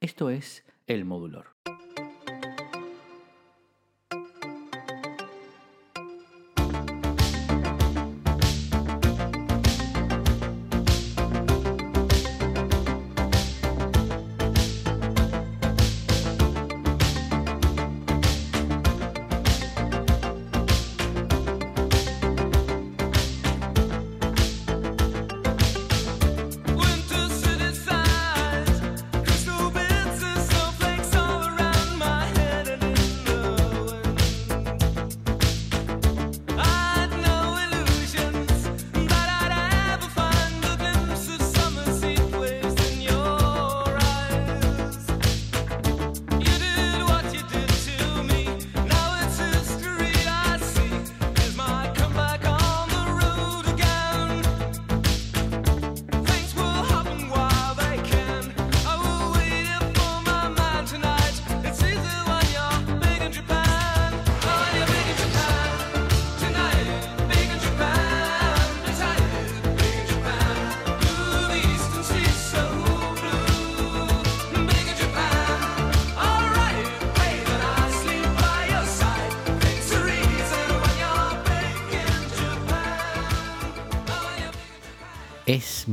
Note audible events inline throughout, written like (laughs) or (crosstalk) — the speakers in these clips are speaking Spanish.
Esto es El Modulor.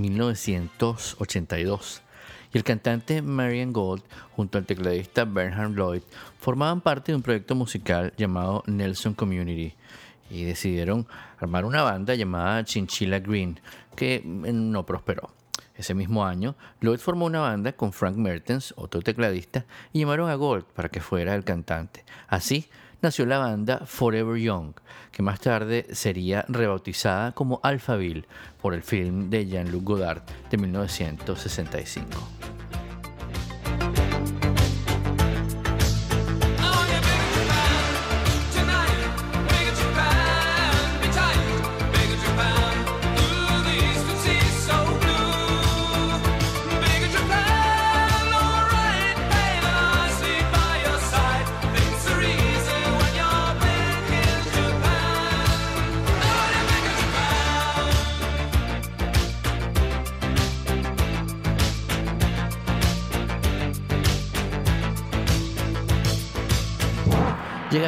1982 y el cantante Marian Gold junto al tecladista Bernhard Lloyd formaban parte de un proyecto musical llamado Nelson Community y decidieron armar una banda llamada Chinchilla Green que no prosperó. Ese mismo año, Lloyd formó una banda con Frank Mertens, otro tecladista, y llamaron a Gold para que fuera el cantante. Así, nació la banda Forever Young, que más tarde sería rebautizada como Alphaville por el film de Jean-Luc Godard de 1965.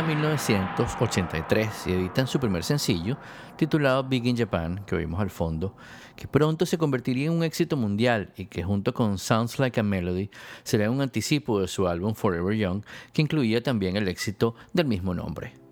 1983 y editan su primer sencillo, titulado Big in Japan, que oímos al fondo, que pronto se convertiría en un éxito mundial y que junto con Sounds Like a Melody será un anticipo de su álbum Forever Young, que incluía también el éxito del mismo nombre.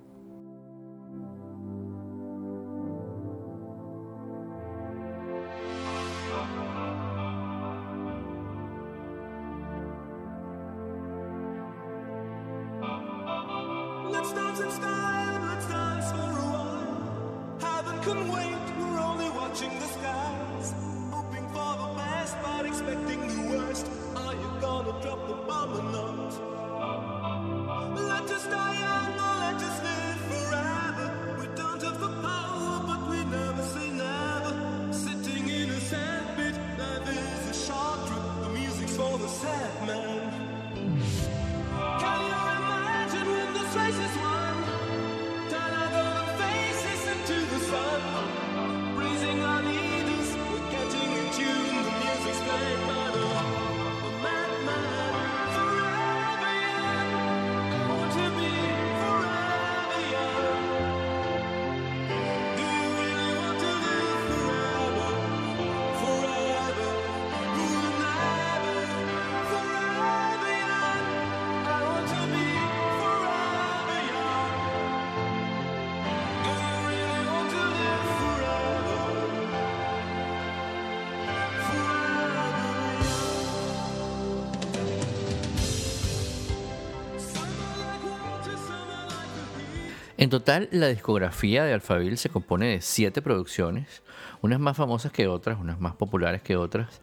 En total, la discografía de Alphaville se compone de siete producciones, unas más famosas que otras, unas más populares que otras,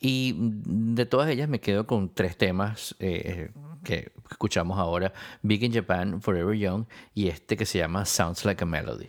y de todas ellas me quedo con tres temas eh, que escuchamos ahora, Big in Japan, Forever Young, y este que se llama Sounds Like a Melody.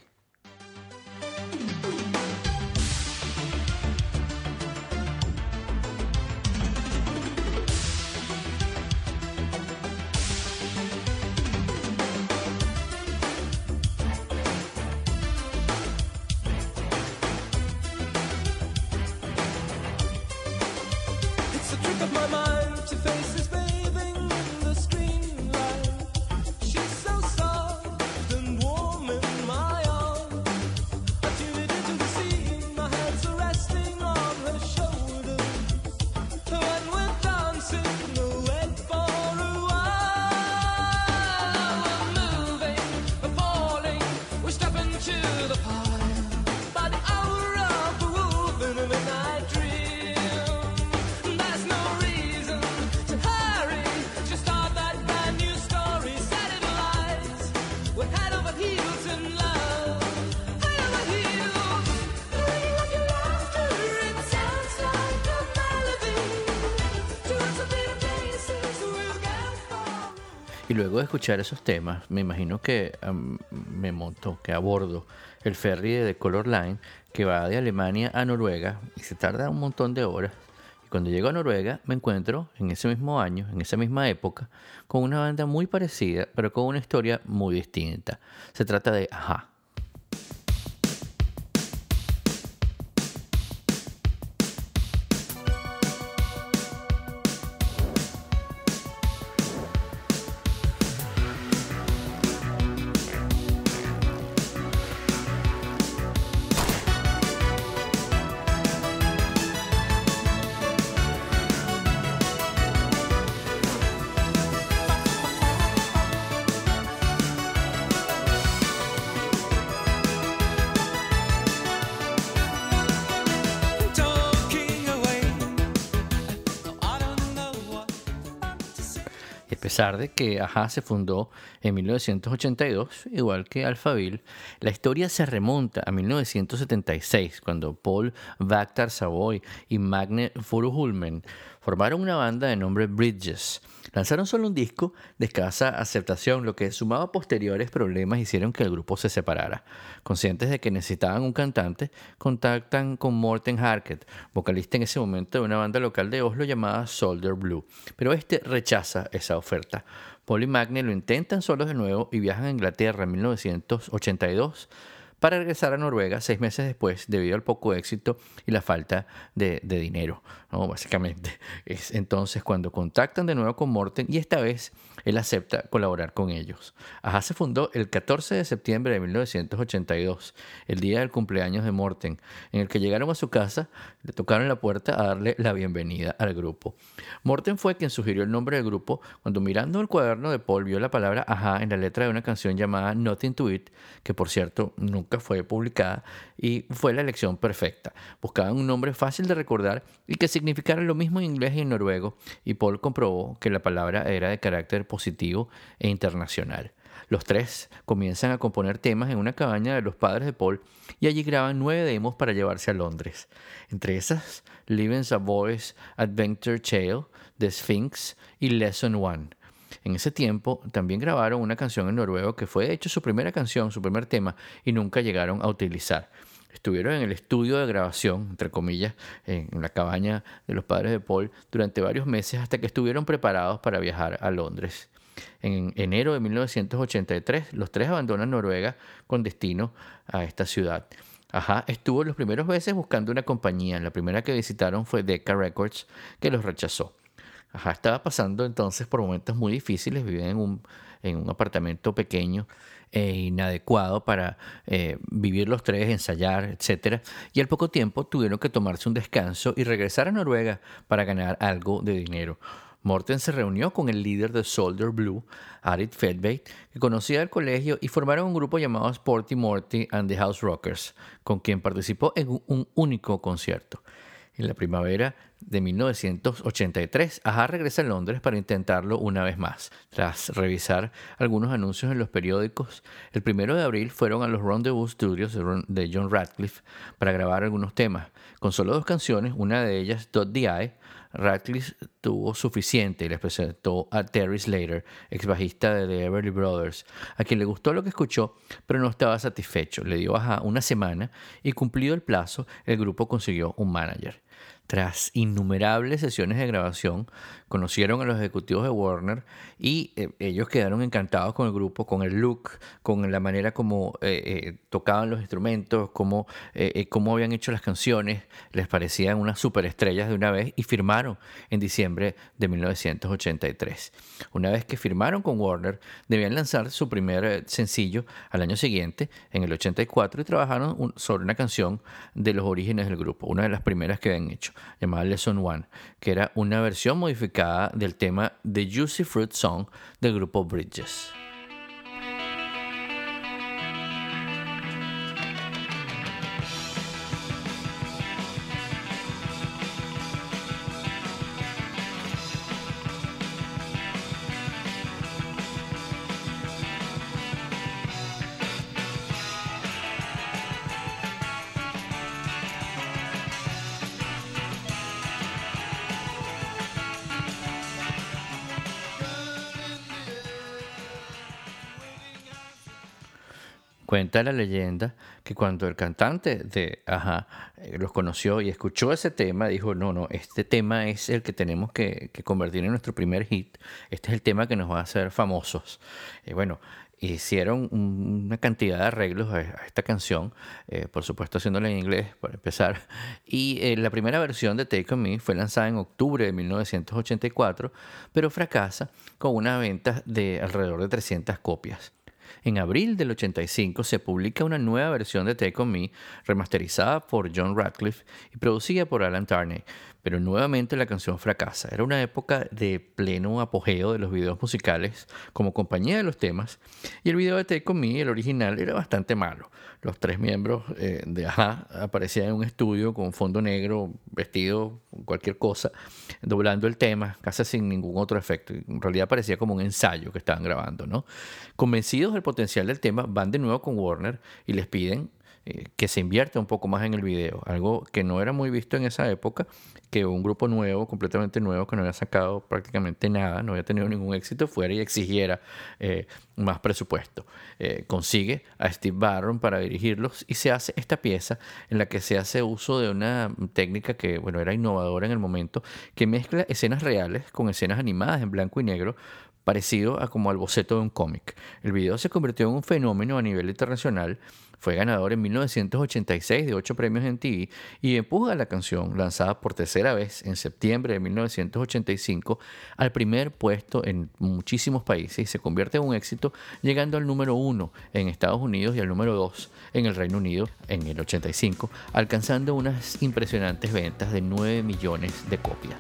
Luego de escuchar esos temas, me imagino que me monto, que abordo el ferry de Color Line que va de Alemania a Noruega y se tarda un montón de horas. Y cuando llego a Noruega me encuentro en ese mismo año, en esa misma época, con una banda muy parecida, pero con una historia muy distinta. Se trata de. Que Aja se fundó en 1982, igual que Alphaville, la historia se remonta a 1976, cuando Paul Vactar Savoy y Magne Furuhulmen formaron una banda de nombre Bridges. Lanzaron solo un disco de escasa aceptación, lo que sumado a posteriores problemas hicieron que el grupo se separara. Conscientes de que necesitaban un cantante, contactan con Morten Harket, vocalista en ese momento de una banda local de Oslo llamada Soldier Blue, pero este rechaza esa oferta. Paul y Magne lo intentan solos de nuevo y viajan a Inglaterra en 1982 para regresar a Noruega seis meses después debido al poco éxito y la falta de, dinero. Básicamente (laughs) es entonces cuando contactan de nuevo con Morten y esta vez él acepta colaborar con ellos. Aja se fundó el 14 de septiembre de 1982, el día del cumpleaños de Morten, en el que llegaron a su casa, le tocaron la puerta a darle la bienvenida al grupo. Morten fue quien sugirió el nombre del grupo cuando mirando el cuaderno de Paul vio la palabra Aja en la letra de una canción llamada Nothing to It, que por cierto nunca fue publicada y fue la elección perfecta. Buscaban un nombre fácil de recordar y que significara lo mismo en inglés y en noruego, y Paul comprobó que la palabra era de carácter positivo e internacional. Los tres comienzan a componer temas en una cabaña de los padres de Paul y allí graban nueve demos para llevarse a Londres. Entre esas, Living a Boy's Adventure Tale, The Sphinx y Lesson One. En ese tiempo también grabaron una canción en noruego que fue de hecho su primera canción, su primer tema, y nunca llegaron a utilizar. Estuvieron en el estudio de grabación, entre comillas, en la cabaña de los padres de Paul durante varios meses hasta que estuvieron preparados para viajar a Londres. En enero de 1983, los tres abandonan Noruega con destino a esta ciudad. Ajá, estuvo los primeros meses buscando una compañía. La primera que visitaron fue Decca Records, que los rechazó. Ajá, estaba pasando entonces por momentos muy difíciles, vivía en un, en un apartamento pequeño e inadecuado para eh, vivir los tres, ensayar, etc. Y al poco tiempo tuvieron que tomarse un descanso y regresar a Noruega para ganar algo de dinero. Morten se reunió con el líder de Soldier Blue, Arit Fedbait, que conocía del colegio y formaron un grupo llamado Sporty Morty and the House Rockers, con quien participó en un único concierto. En la primavera de 1983, Aja regresa a Londres para intentarlo una vez más. Tras revisar algunos anuncios en los periódicos, el primero de abril fueron a los Rendezvous Studios de John Radcliffe para grabar algunos temas. Con solo dos canciones, una de ellas, Dot the Eye, Radcliffe tuvo suficiente y les presentó a Terry Slater, ex bajista de The Everly Brothers, a quien le gustó lo que escuchó, pero no estaba satisfecho. Le dio baja una semana y cumplido el plazo, el grupo consiguió un manager. Tras innumerables sesiones de grabación, conocieron a los ejecutivos de Warner y eh, ellos quedaron encantados con el grupo, con el look, con la manera como eh, eh, tocaban los instrumentos, cómo, cómo habían hecho las canciones. Les parecían unas superestrellas de una vez y firmaron en diciembre de 1983. Una vez que firmaron con Warner, debían lanzar su primer sencillo al año siguiente, en el 84, y trabajaron sobre una canción de los orígenes del grupo, una de las primeras que habían hecho llamada Lesson One, que era una versión modificada del tema The Juicy Fruit Song del grupo Bridges. Cuenta la leyenda que cuando el cantante de Ajá eh, los conoció y escuchó ese tema, dijo, no, no, este tema es el que tenemos que, convertir en nuestro primer hit, este es el tema que nos va a hacer famosos. Y bueno, hicieron una cantidad de arreglos a, esta canción, eh, por supuesto haciéndola en inglés para empezar, y eh, la primera versión de Take Me fue lanzada en octubre de 1984, pero fracasa con una venta de alrededor de 300 copias. En abril del 85 se publica una nueva versión de Take On Me, remasterizada por John Radcliffe y producida por Alan Tarney, pero nuevamente la canción fracasa. Era una época de pleno apogeo de los videos musicales como compañía de los temas, y el video de Take On Me, el original, era bastante malo. Los tres miembros eh, de Aja aparecían en un estudio con fondo negro, vestido cualquier cosa, doblando el tema, casi sin ningún otro efecto. En realidad parecía como un ensayo que estaban grabando, ¿no? Convencidos del potencial del tema, van de nuevo con Warner y les piden eh, que se invierta un poco más en el video, algo que no era muy visto en esa época, que un grupo nuevo, completamente nuevo, que no había sacado prácticamente nada, no había tenido ningún éxito, fuera y exigiera eh, más presupuesto. Eh, consigue a Steve Barron para dirigirlos y se hace esta pieza en la que se hace uso de una técnica que bueno, era innovadora en el momento, que mezcla escenas reales con escenas animadas en blanco y negro parecido a como al boceto de un cómic. El video se convirtió en un fenómeno a nivel internacional fue ganador en 1986 de ocho premios en TV y empuja la canción, lanzada por tercera vez en septiembre de 1985, al primer puesto en muchísimos países y se convierte en un éxito, llegando al número uno en Estados Unidos y al número dos en el Reino Unido en el 85, alcanzando unas impresionantes ventas de 9 millones de copias.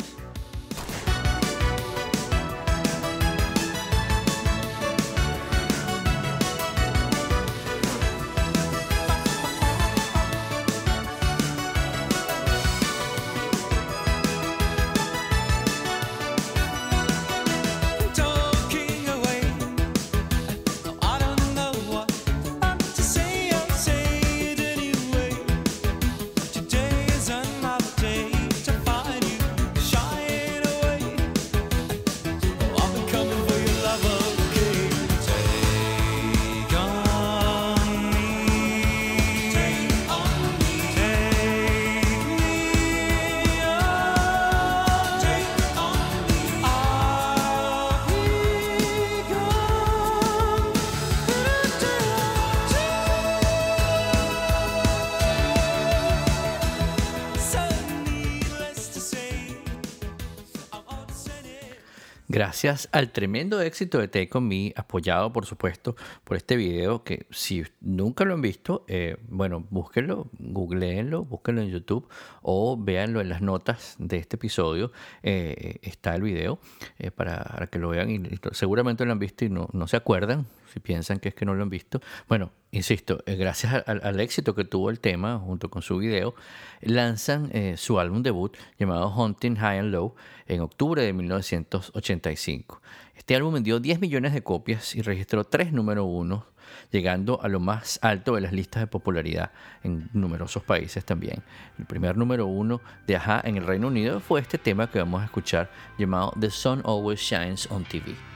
Gracias al tremendo éxito de Take On apoyado por supuesto por este video, que si nunca lo han visto, eh, bueno, búsquenlo, googleenlo, búsquenlo en YouTube o véanlo en las notas de este episodio, eh, está el video eh, para, que lo vean y, seguramente lo han visto y no, no se acuerdan, si piensan que es que no lo han visto. Bueno, insisto, eh, gracias al, éxito que tuvo el tema junto con su video, lanzan eh, su álbum debut llamado Hunting High and Low en octubre de 1985. Este álbum vendió 10 millones de copias y registró tres número uno, llegando a lo más alto de las listas de popularidad en numerosos países también. El primer número uno de Aja en el Reino Unido fue este tema que vamos a escuchar llamado The Sun Always Shines on TV.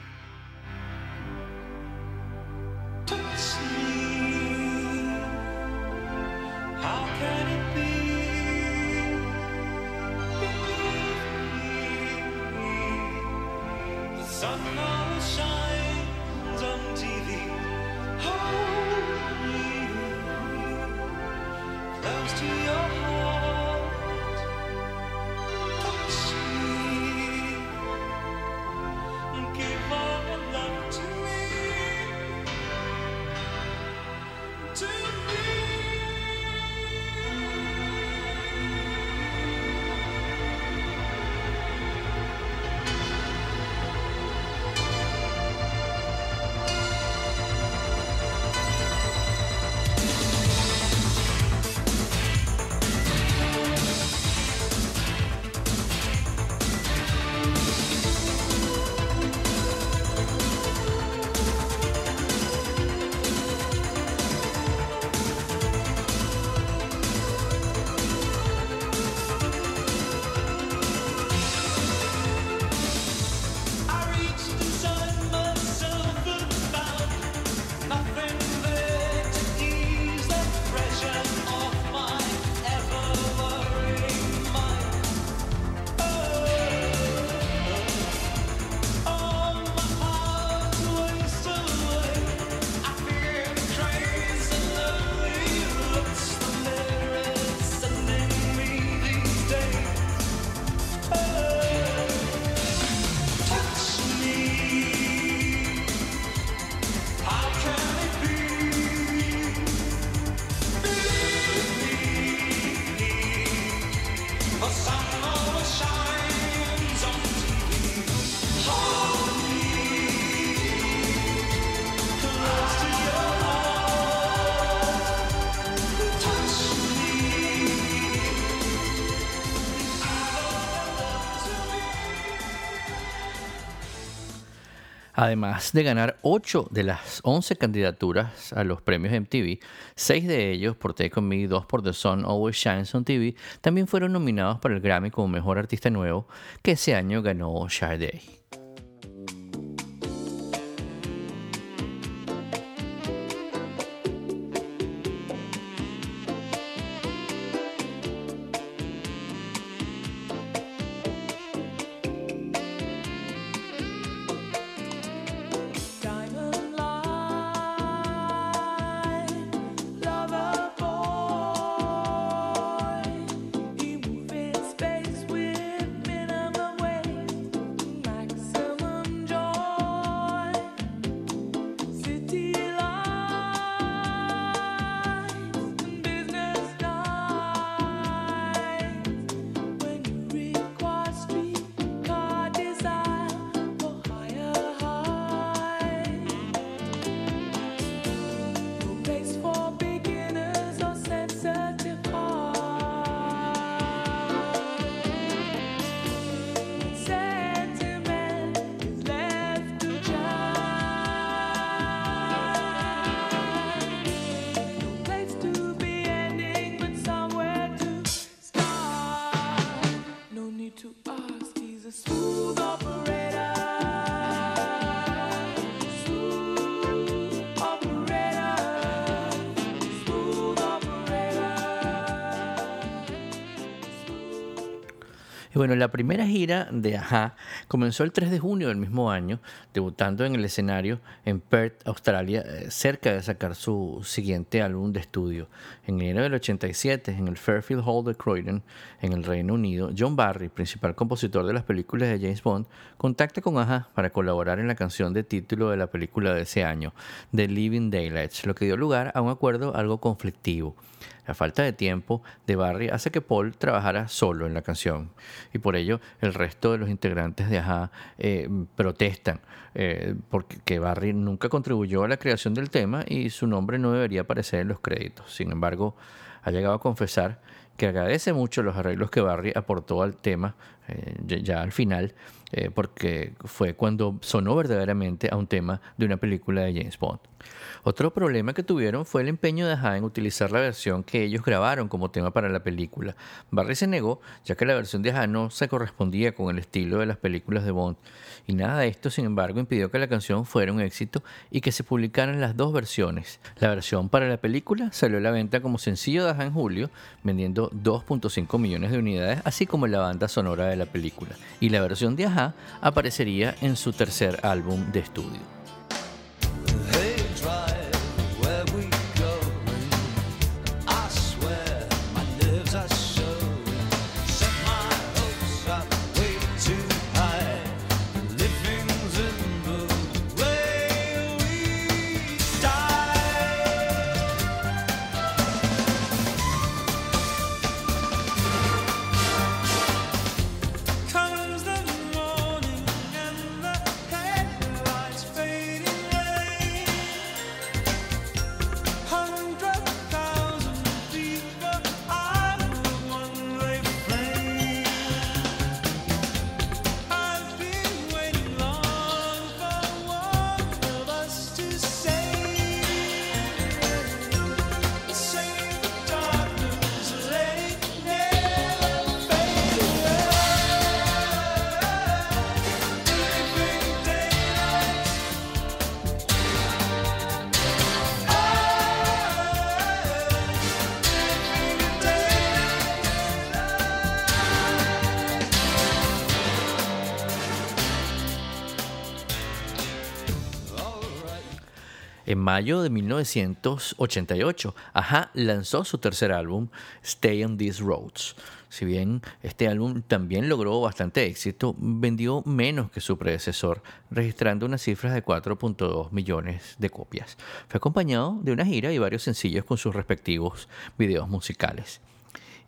Además de ganar 8 de las 11 candidaturas a los premios MTV, 6 de ellos por Take On Me, 2 por The Sun Always Shines on TV, también fueron nominados para el Grammy como Mejor Artista Nuevo, que ese año ganó Sade. Bueno, la primera gira de Aja comenzó el 3 de junio del mismo año, debutando en el escenario en Perth, Australia, eh, cerca de sacar su siguiente álbum de estudio. En enero del 87, en el Fairfield Hall de Croydon, en el Reino Unido, John Barry, principal compositor de las películas de James Bond, contacta con Aja para colaborar en la canción de título de la película de ese año, The Living Daylights, lo que dio lugar a un acuerdo algo conflictivo. La falta de tiempo de Barry hace que Paul trabajara solo en la canción y por ello el resto de los integrantes de Aja eh, protestan eh, porque Barry nunca contribuyó a la creación del tema y su nombre no debería aparecer en los créditos. Sin embargo, ha llegado a confesar que agradece mucho los arreglos que Barry aportó al tema eh, ya al final, porque fue cuando sonó verdaderamente a un tema de una película de James Bond. Otro problema que tuvieron fue el empeño de Aja en utilizar la versión que ellos grabaron como tema para la película. Barry se negó, ya que la versión de Aja no se correspondía con el estilo de las películas de Bond. Y nada de esto, sin embargo, impidió que la canción fuera un éxito y que se publicaran las dos versiones. La versión para la película salió a la venta como sencillo de Aja en julio, vendiendo 2.5 millones de unidades, así como la banda sonora de la película. Y la versión de Aja aparecería en su tercer álbum de estudio. Mayo de 1988, Aja lanzó su tercer álbum, Stay on These Roads. Si bien este álbum también logró bastante éxito, vendió menos que su predecesor, registrando unas cifras de 4.2 millones de copias. Fue acompañado de una gira y varios sencillos con sus respectivos videos musicales.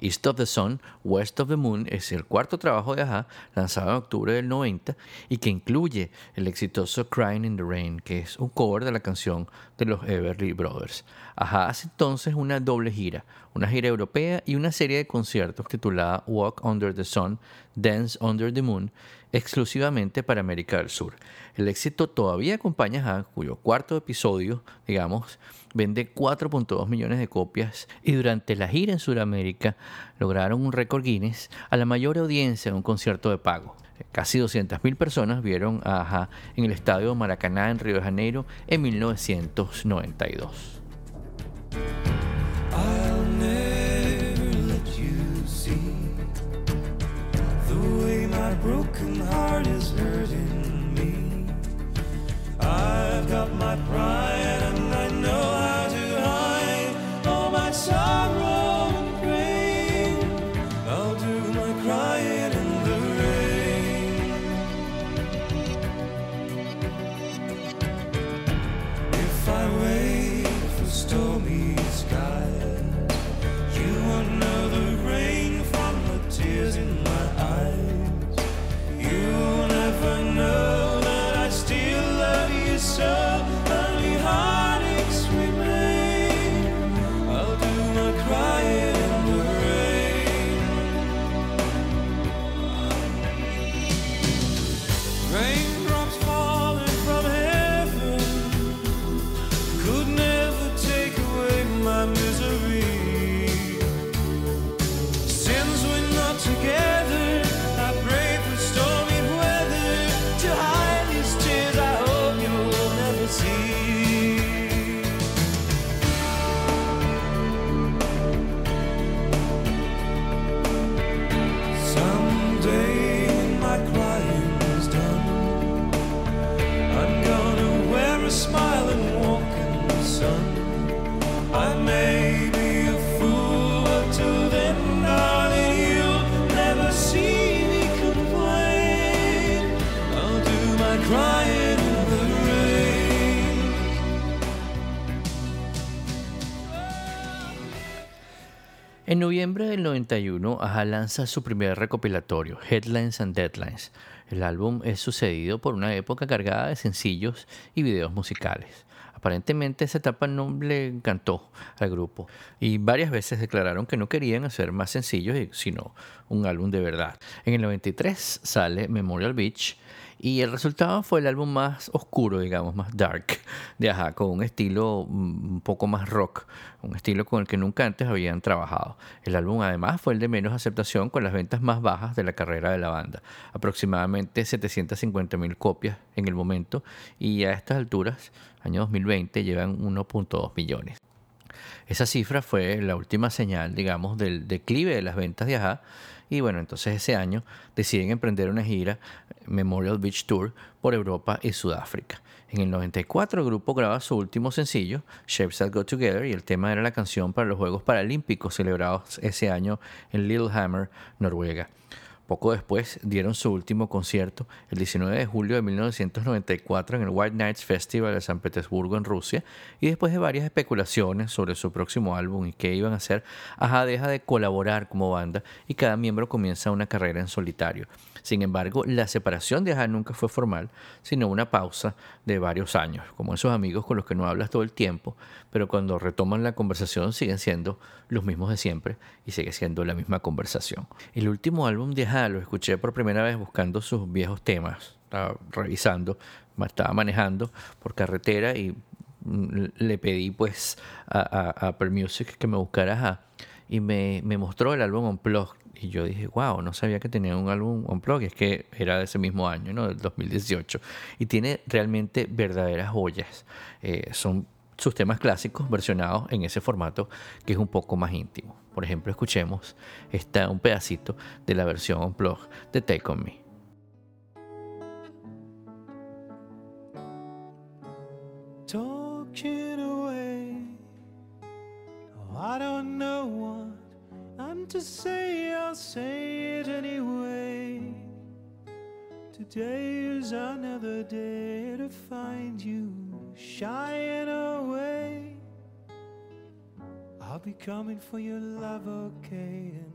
East of the Sun, West of the Moon es el cuarto trabajo de Aja lanzado en octubre del 90 y que incluye el exitoso Crying in the Rain, que es un cover de la canción de los Everly Brothers. Aja hace entonces una doble gira, una gira europea y una serie de conciertos titulada Walk Under the Sun Dance Under the Moon, exclusivamente para América del Sur. El éxito todavía acompaña a cuyo cuarto episodio, digamos, vende 4.2 millones de copias y durante la gira en Sudamérica lograron un récord Guinness a la mayor audiencia en un concierto de pago. Casi 200.000 personas vieron a Aja en el estadio Maracaná en Río de Janeiro en 1992. broken noviembre del 91, Aja lanza su primer recopilatorio, Headlines and Deadlines. El álbum es sucedido por una época cargada de sencillos y videos musicales. Aparentemente esa etapa no le encantó al grupo y varias veces declararon que no querían hacer más sencillos sino un álbum de verdad. En el 93 sale Memorial Beach y el resultado fue el álbum más oscuro, digamos, más dark de Aja, con un estilo mm, un poco más rock, un estilo con el que nunca antes habían trabajado. El álbum además fue el de menos aceptación con las ventas más bajas de la carrera de la banda, aproximadamente 750 mil copias en el momento y a estas alturas, año 2020, llevan 1.2 millones. Esa cifra fue la última señal, digamos, del declive de las ventas de Aja. Y bueno, entonces ese año deciden emprender una gira Memorial Beach Tour por Europa y Sudáfrica. En el 94 el grupo graba su último sencillo, Shapes That Go Together, y el tema era la canción para los Juegos Paralímpicos celebrados ese año en Lillehammer, Noruega. Poco después dieron su último concierto el 19 de julio de 1994 en el White Nights Festival de San Petersburgo en Rusia y después de varias especulaciones sobre su próximo álbum y qué iban a hacer, Aja deja de colaborar como banda y cada miembro comienza una carrera en solitario. Sin embargo, la separación de Aja nunca fue formal, sino una pausa de varios años, como esos amigos con los que no hablas todo el tiempo, pero cuando retoman la conversación siguen siendo los mismos de siempre y sigue siendo la misma conversación. El último álbum de lo escuché por primera vez buscando sus viejos temas, estaba revisando, estaba manejando por carretera y le pedí pues a, a, a Music que me buscara y me, me mostró el álbum Unplugged y yo dije, wow, no sabía que tenía un álbum Unplugged, es que era de ese mismo año, ¿no? Del 2018. Y tiene realmente verdaderas joyas. Eh, son sus temas clásicos versionados en ese formato que es un poco más íntimo. Por ejemplo, escuchemos esta, un pedacito de la versión Unplugged de Take On Me. talking away. Oh, I don't know what I'm to say, I'll say it anyway. Today is another day to find you shying away. I'll be coming for your love, okay, and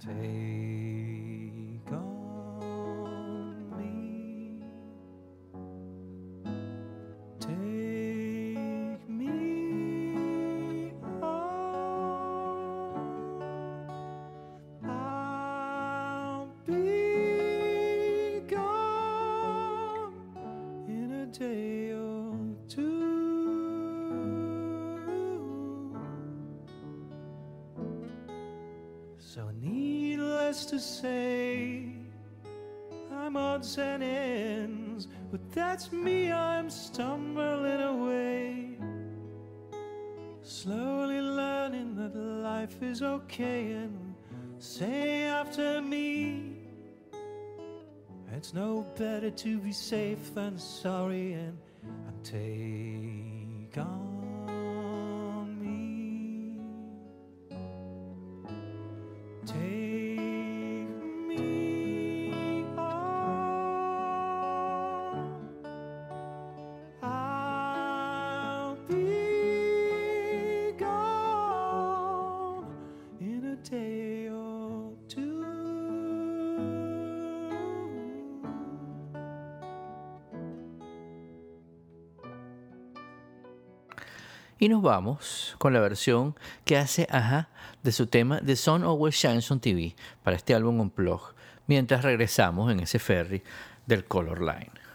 take on safe than sorry, and, and take Y nos vamos con la versión que hace Aja de su tema The Sun Always Shines on TV para este álbum Unplugged, mientras regresamos en ese ferry del Color Line.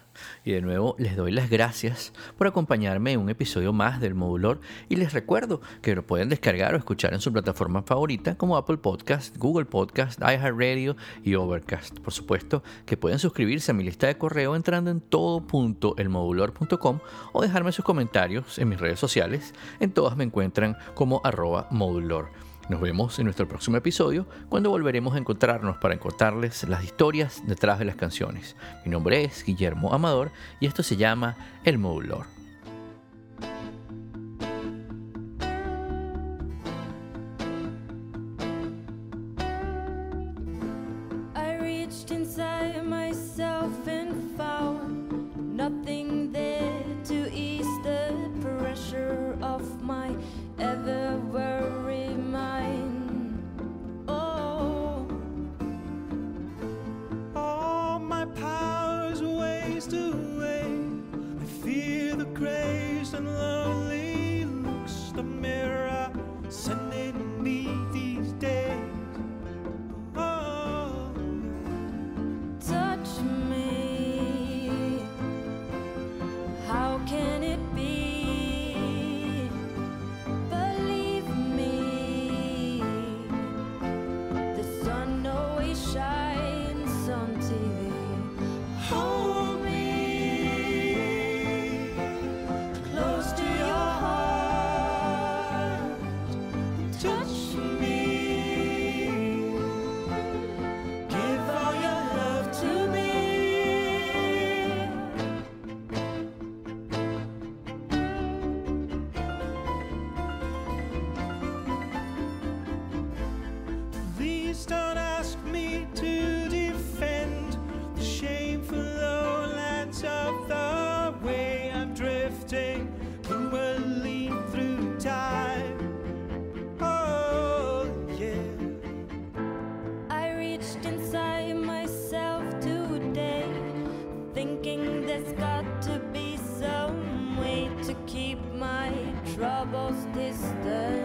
Y de nuevo les doy las gracias por acompañarme en un episodio más del Modulor y les recuerdo que lo pueden descargar o escuchar en su plataforma favorita como Apple Podcast, Google Podcast, iHeartRadio y Overcast. Por supuesto que pueden suscribirse a mi lista de correo entrando en todo.elmodulor.com o dejarme sus comentarios en mis redes sociales. En todas me encuentran como arroba modulor. Nos vemos en nuestro próximo episodio cuando volveremos a encontrarnos para contarles las historias detrás de las canciones. Mi nombre es Guillermo Amador y esto se llama El Modulor. troubles distant.